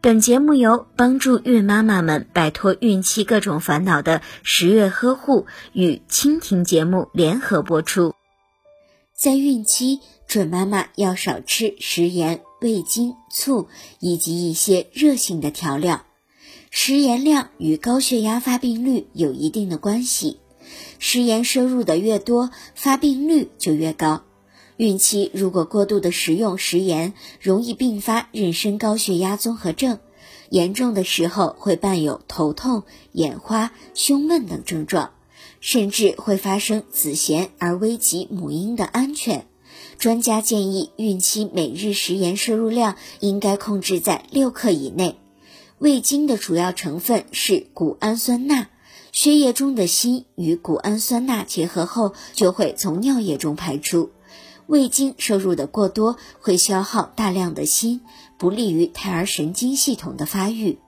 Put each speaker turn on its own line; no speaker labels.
本节目由帮助孕妈妈们摆脱孕期各种烦恼的十月呵护与蜻蜓节目联合播出。在孕期，准妈妈要少吃食盐、味精、醋以及一些热性的调料。食盐量与高血压发病率有一定的关系，食盐摄入的越多，发病率就越高。孕期如果过度的食用食盐，容易并发妊娠高血压综合症，严重的时候会伴有头痛、眼花、胸闷等症状，甚至会发生子痫而危及母婴的安全。专家建议，孕期每日食盐摄入量应该控制在六克以内。味精的主要成分是谷氨酸钠，血液中的锌与谷氨酸钠结合后，就会从尿液中排出。味精摄入的过多会消耗大量的锌，不利于胎儿神经系统的发育。